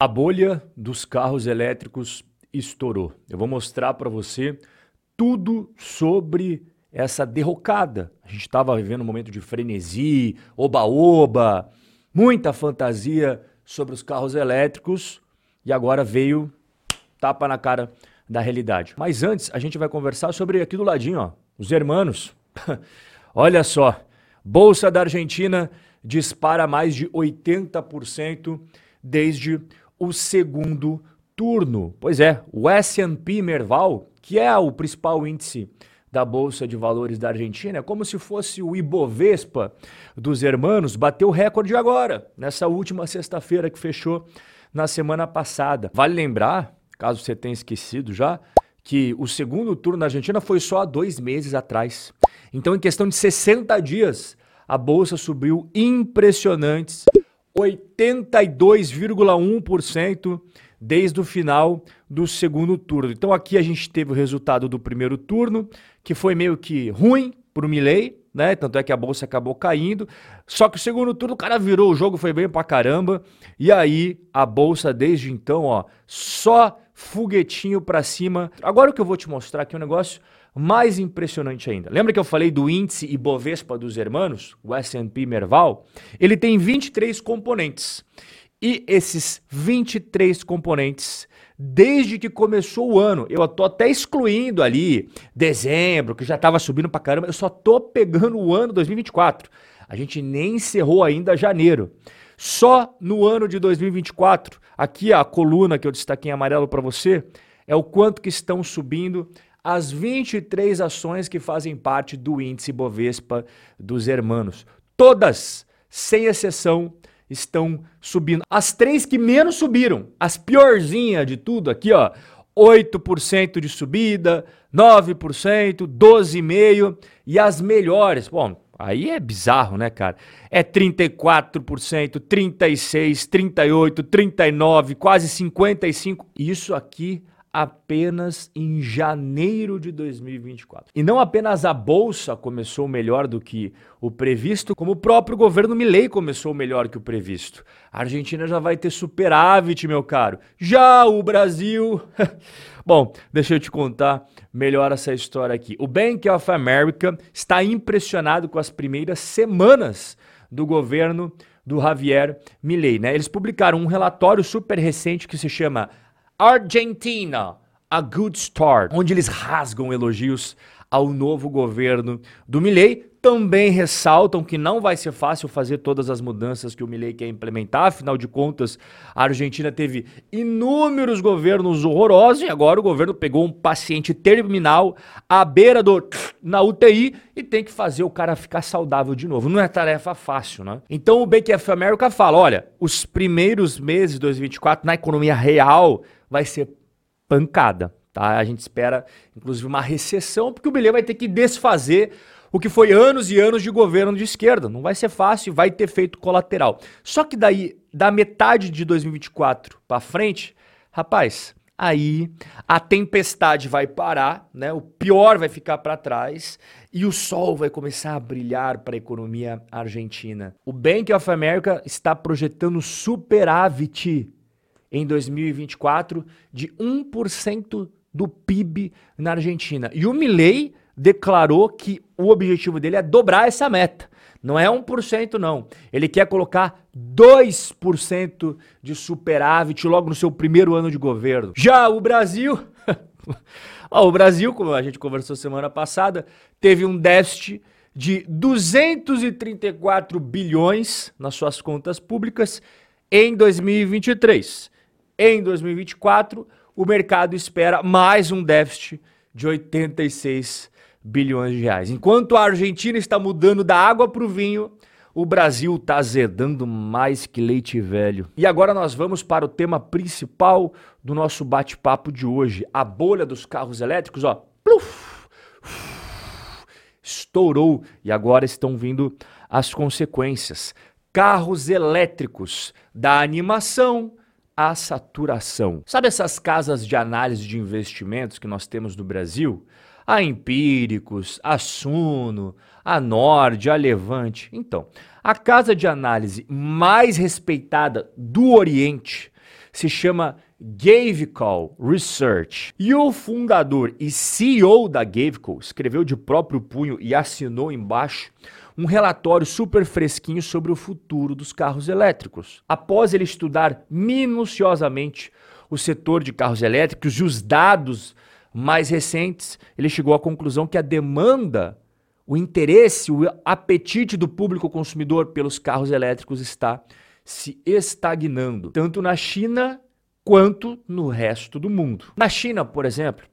A bolha dos carros elétricos estourou. Eu vou mostrar para você tudo sobre essa derrocada. A gente estava vivendo um momento de frenesi, oba-oba, muita fantasia sobre os carros elétricos e agora veio tapa na cara da realidade. Mas antes, a gente vai conversar sobre aqui do ladinho, ó, os hermanos. Olha só, Bolsa da Argentina dispara mais de 80% desde o segundo turno. Pois é, o S&P Merval, que é o principal índice da Bolsa de Valores da Argentina, é como se fosse o Ibovespa dos hermanos, bateu recorde agora, nessa última sexta-feira que fechou na semana passada. Vale lembrar, caso você tenha esquecido já, que o segundo turno na Argentina foi só há dois meses atrás. Então, em questão de 60 dias, a Bolsa subiu impressionantes 82,1% desde o final do segundo turno. Então aqui a gente teve o resultado do primeiro turno, que foi meio que ruim para o Milley, né? Tanto é que a bolsa acabou caindo. Só que o segundo turno o cara virou o jogo, foi bem pra caramba. E aí a bolsa desde então, ó, só foguetinho para cima. Agora o que eu vou te mostrar aqui é um negócio mais impressionante ainda. Lembra que eu falei do índice Ibovespa dos hermanos, o S&P Merval? Ele tem 23 componentes. E esses 23 componentes, desde que começou o ano, eu tô até excluindo ali dezembro, que já estava subindo para caramba, eu só tô pegando o ano 2024. A gente nem encerrou ainda janeiro. Só no ano de 2024, aqui a coluna que eu destaquei em amarelo para você, é o quanto que estão subindo as 23 ações que fazem parte do índice Bovespa dos hermanos. Todas, sem exceção, estão subindo. As três que menos subiram, as piorzinhas de tudo aqui, ó, 8% de subida, 9%, 12,5% e as melhores, bom, aí é bizarro, né, cara? É 34%, 36, 38, 39, quase 55. Isso aqui apenas em janeiro de 2024. E não apenas a bolsa começou melhor do que o previsto, como o próprio governo Milei começou melhor que o previsto. A Argentina já vai ter superávit, meu caro. Já o Brasil. Bom, deixa eu te contar melhor essa história aqui. O Bank of America está impressionado com as primeiras semanas do governo do Javier Milei, né? Eles publicaram um relatório super recente que se chama Argentina, a good start, onde eles rasgam elogios ao novo governo do Milley. Também ressaltam que não vai ser fácil fazer todas as mudanças que o Milley quer implementar, afinal de contas, a Argentina teve inúmeros governos horrorosos e agora o governo pegou um paciente terminal à beira do na UTI e tem que fazer o cara ficar saudável de novo. Não é tarefa fácil, né? Então o Bank of America fala, olha, os primeiros meses de 2024 na economia real vai ser pancada. Tá? A gente espera, inclusive, uma recessão, porque o Bilhão vai ter que desfazer o que foi anos e anos de governo de esquerda. Não vai ser fácil, vai ter feito colateral. Só que daí, da metade de 2024 para frente, rapaz, aí a tempestade vai parar, né? O pior vai ficar para trás e o sol vai começar a brilhar para a economia argentina. O Bank of America está projetando superávit em 2024 de 1% do PIB na Argentina. E o Milley declarou que o objetivo dele é dobrar essa meta. Não é 1% não. Ele quer colocar 2% de superávit logo no seu primeiro ano de governo. Já o Brasil, o Brasil, como a gente conversou semana passada, teve um déficit de 234 bilhões nas suas contas públicas em 2023. Em 2024, o mercado espera mais um déficit de 86 bilhões de reais. Enquanto a Argentina está mudando da água para o vinho, o Brasil está azedando mais que leite velho. E agora nós vamos para o tema principal do nosso bate-papo de hoje: a bolha dos carros elétricos, ó. Pluf, estourou e agora estão vindo as consequências. Carros elétricos da animação a saturação. Sabe essas casas de análise de investimentos que nós temos no Brasil? A Empíricos, a Suno, a Nord, a Levante. Então, a casa de análise mais respeitada do Oriente se chama Gavical Research. E o fundador e CEO da Gavical escreveu de próprio punho e assinou embaixo um relatório super fresquinho sobre o futuro dos carros elétricos. Após ele estudar minuciosamente o setor de carros elétricos e os dados mais recentes, ele chegou à conclusão que a demanda, o interesse, o apetite do público consumidor pelos carros elétricos está se estagnando, tanto na China quanto no resto do mundo. Na China, por exemplo,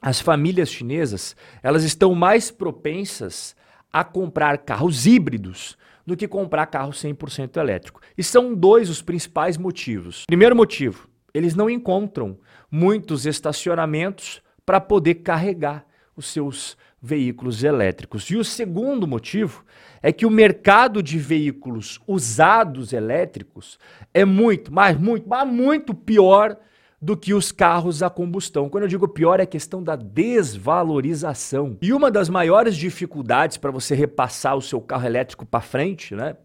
as famílias chinesas, elas estão mais propensas a comprar carros híbridos do que comprar carro 100% elétrico. E são dois os principais motivos. Primeiro motivo, eles não encontram muitos estacionamentos para poder carregar os seus veículos elétricos. E o segundo motivo é que o mercado de veículos usados elétricos é muito, mas muito, mas muito pior do que os carros a combustão. Quando eu digo pior, é a questão da desvalorização. E uma das maiores dificuldades para você repassar o seu carro elétrico para frente, né?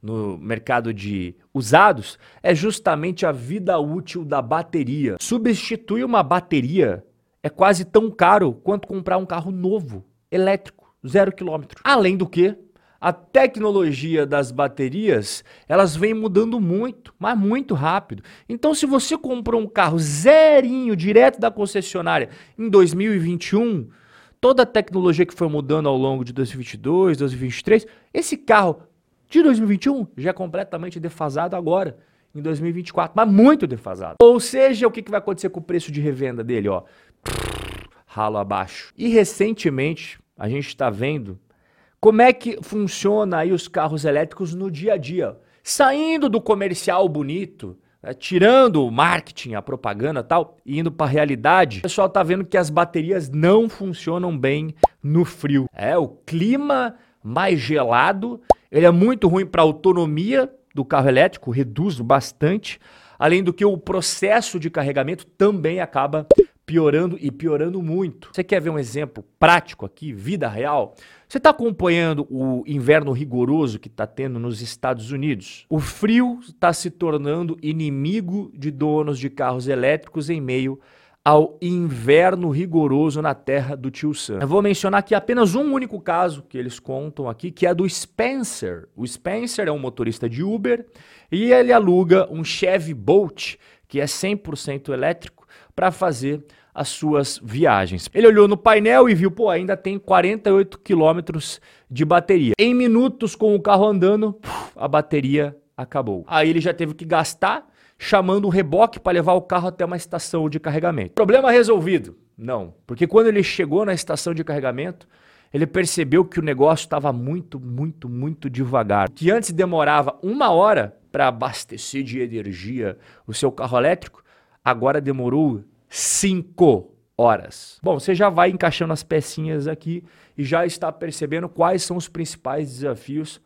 No mercado de usados, é justamente a vida útil da bateria. Substituir uma bateria é quase tão caro quanto comprar um carro novo, elétrico, zero quilômetro. Além do que, a tecnologia das baterias, elas vem mudando muito, mas muito rápido. Então, se você comprou um carro zerinho direto da concessionária em 2021, toda a tecnologia que foi mudando ao longo de 2022, 2023, esse carro de 2021 já é completamente defasado agora, em 2024, mas muito defasado. Ou seja, o que vai acontecer com o preço de revenda dele, ó? Ralo abaixo. E recentemente, a gente está vendo como é que funciona aí os carros elétricos no dia a dia? Saindo do comercial bonito, né, tirando o marketing, a propaganda tal, e indo para a realidade, o pessoal tá vendo que as baterias não funcionam bem no frio. É, o clima mais gelado, ele é muito ruim para a autonomia do carro elétrico, reduz bastante, além do que o processo de carregamento também acaba piorando e piorando muito. Você quer ver um exemplo prático aqui, vida real? Você está acompanhando o inverno rigoroso que está tendo nos Estados Unidos? O frio está se tornando inimigo de donos de carros elétricos em meio ao inverno rigoroso na terra do tio Sam. Eu vou mencionar aqui apenas um único caso que eles contam aqui, que é do Spencer. O Spencer é um motorista de Uber e ele aluga um Chevy Bolt, que é 100% elétrico, para fazer as suas viagens. Ele olhou no painel e viu, pô, ainda tem 48 quilômetros de bateria. Em minutos com o carro andando, a bateria acabou. Aí ele já teve que gastar chamando um reboque para levar o carro até uma estação de carregamento. Problema resolvido? Não, porque quando ele chegou na estação de carregamento, ele percebeu que o negócio estava muito, muito, muito devagar. Que antes demorava uma hora para abastecer de energia o seu carro elétrico, agora demorou 5 horas. Bom, você já vai encaixando as pecinhas aqui e já está percebendo quais são os principais desafios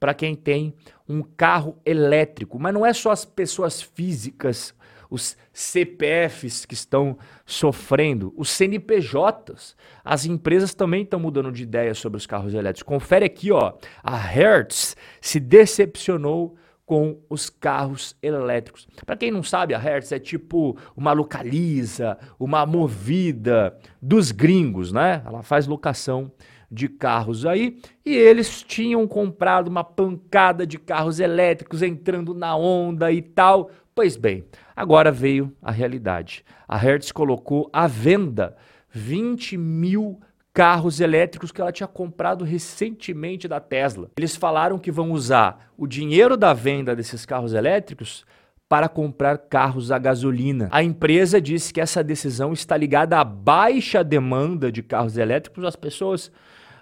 para quem tem um carro elétrico. Mas não é só as pessoas físicas, os CPFs que estão sofrendo, os CNPJs. As empresas também estão mudando de ideia sobre os carros elétricos. Confere aqui, ó, a Hertz se decepcionou com os carros elétricos. Para quem não sabe, a Hertz é tipo uma localiza, uma movida dos gringos, né? Ela faz locação de carros aí e eles tinham comprado uma pancada de carros elétricos entrando na onda e tal. Pois bem, agora veio a realidade. A Hertz colocou à venda 20 mil carros elétricos que ela tinha comprado recentemente da Tesla. Eles falaram que vão usar o dinheiro da venda desses carros elétricos para comprar carros a gasolina. A empresa disse que essa decisão está ligada à baixa demanda de carros elétricos. As pessoas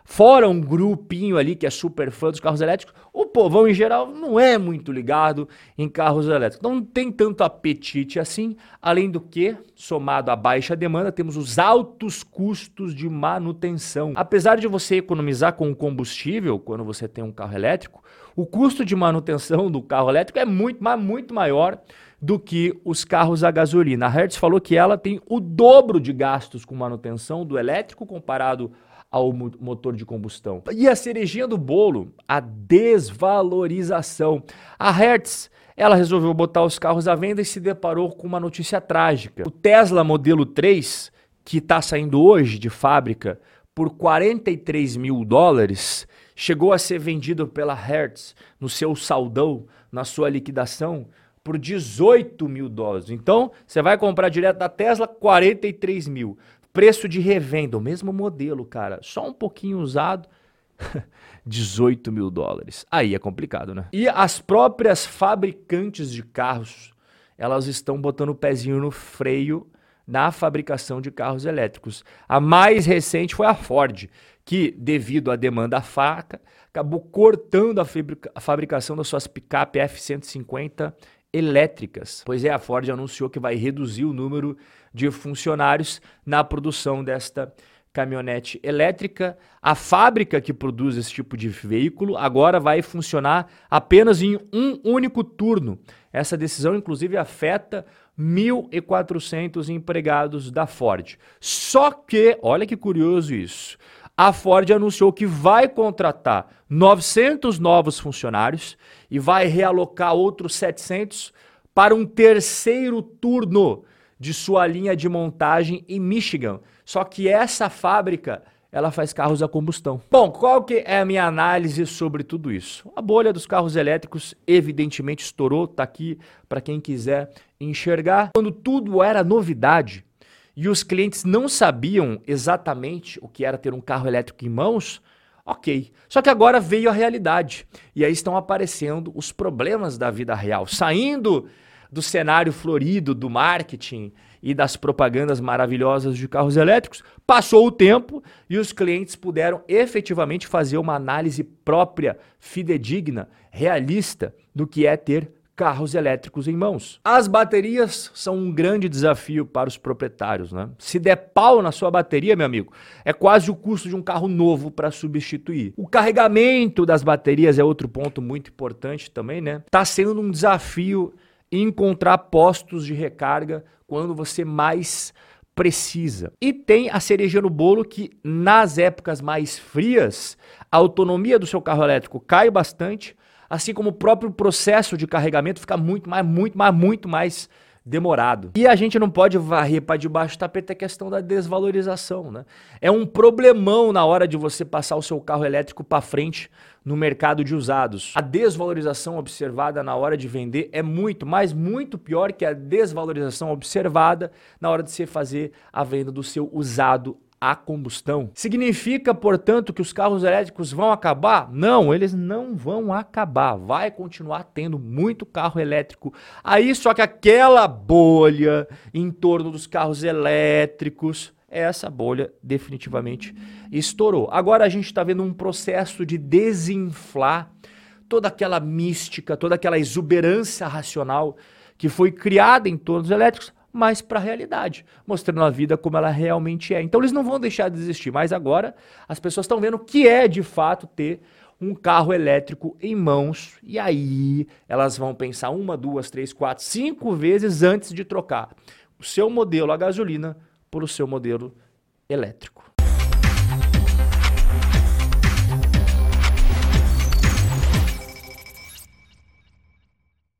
Fora um grupinho ali que é super fã dos carros elétricos, o povão em geral não é muito ligado em carros elétricos. Não tem tanto apetite assim, além do que, somado à baixa demanda, temos os altos custos de manutenção. Apesar de você economizar com combustível quando você tem um carro elétrico, o custo de manutenção do carro elétrico é muito, mas muito maior do que os carros a gasolina. A Hertz falou que ela tem o dobro de gastos com manutenção do elétrico comparado ao motor de combustão. E a cerejinha do bolo, a desvalorização. A Hertz ela resolveu botar os carros à venda e se deparou com uma notícia trágica. O Tesla modelo 3, que está saindo hoje de fábrica por 43 mil dólares, chegou a ser vendido pela Hertz no seu saldão, na sua liquidação, por 18 mil dólares. Então, você vai comprar direto da Tesla, 43 mil. Preço de revenda, o mesmo modelo, cara, só um pouquinho usado, 18 mil dólares. Aí é complicado, né? E as próprias fabricantes de carros, elas estão botando o pezinho no freio na fabricação de carros elétricos. A mais recente foi a Ford, que, devido à demanda faca, acabou cortando a, fabrica a fabricação das suas picape F-150 elétricas. Pois é, a Ford anunciou que vai reduzir o número de funcionários na produção desta caminhonete elétrica. A fábrica que produz esse tipo de veículo agora vai funcionar apenas em um único turno. Essa decisão, inclusive, afeta 1.400 empregados da Ford. Só que, olha que curioso isso, a Ford anunciou que vai contratar 900 novos funcionários e vai realocar outros 700 para um terceiro turno de sua linha de montagem em Michigan. Só que essa fábrica, ela faz carros a combustão. Bom, qual que é a minha análise sobre tudo isso? A bolha dos carros elétricos evidentemente estourou, tá aqui para quem quiser enxergar. Quando tudo era novidade e os clientes não sabiam exatamente o que era ter um carro elétrico em mãos, Ok. Só que agora veio a realidade. E aí estão aparecendo os problemas da vida real. Saindo do cenário florido do marketing e das propagandas maravilhosas de carros elétricos, passou o tempo e os clientes puderam efetivamente fazer uma análise própria, fidedigna, realista do que é ter carros elétricos em mãos. As baterias são um grande desafio para os proprietários, né? Se der pau na sua bateria, meu amigo, é quase o custo de um carro novo para substituir. O carregamento das baterias é outro ponto muito importante também, né? Tá sendo um desafio encontrar postos de recarga quando você mais precisa. E tem a cereja no bolo que nas épocas mais frias, a autonomia do seu carro elétrico cai bastante, assim como o próprio processo de carregamento fica muito mais, muito mais, muito mais demorado. E a gente não pode varrer para debaixo do tapete a questão da desvalorização, né? É um problemão na hora de você passar o seu carro elétrico para frente no mercado de usados. A desvalorização observada na hora de vender é muito, mas muito pior que a desvalorização observada na hora de você fazer a venda do seu usado a combustão. Significa, portanto, que os carros elétricos vão acabar? Não, eles não vão acabar. Vai continuar tendo muito carro elétrico. Aí só que aquela bolha em torno dos carros elétricos, essa bolha definitivamente estourou. Agora a gente está vendo um processo de desinflar toda aquela mística, toda aquela exuberância racional que foi criada em torno dos elétricos mais para a realidade, mostrando a vida como ela realmente é. Então eles não vão deixar de existir, mas agora as pessoas estão vendo o que é de fato ter um carro elétrico em mãos e aí elas vão pensar uma, duas, três, quatro, cinco vezes antes de trocar o seu modelo a gasolina por o seu modelo elétrico.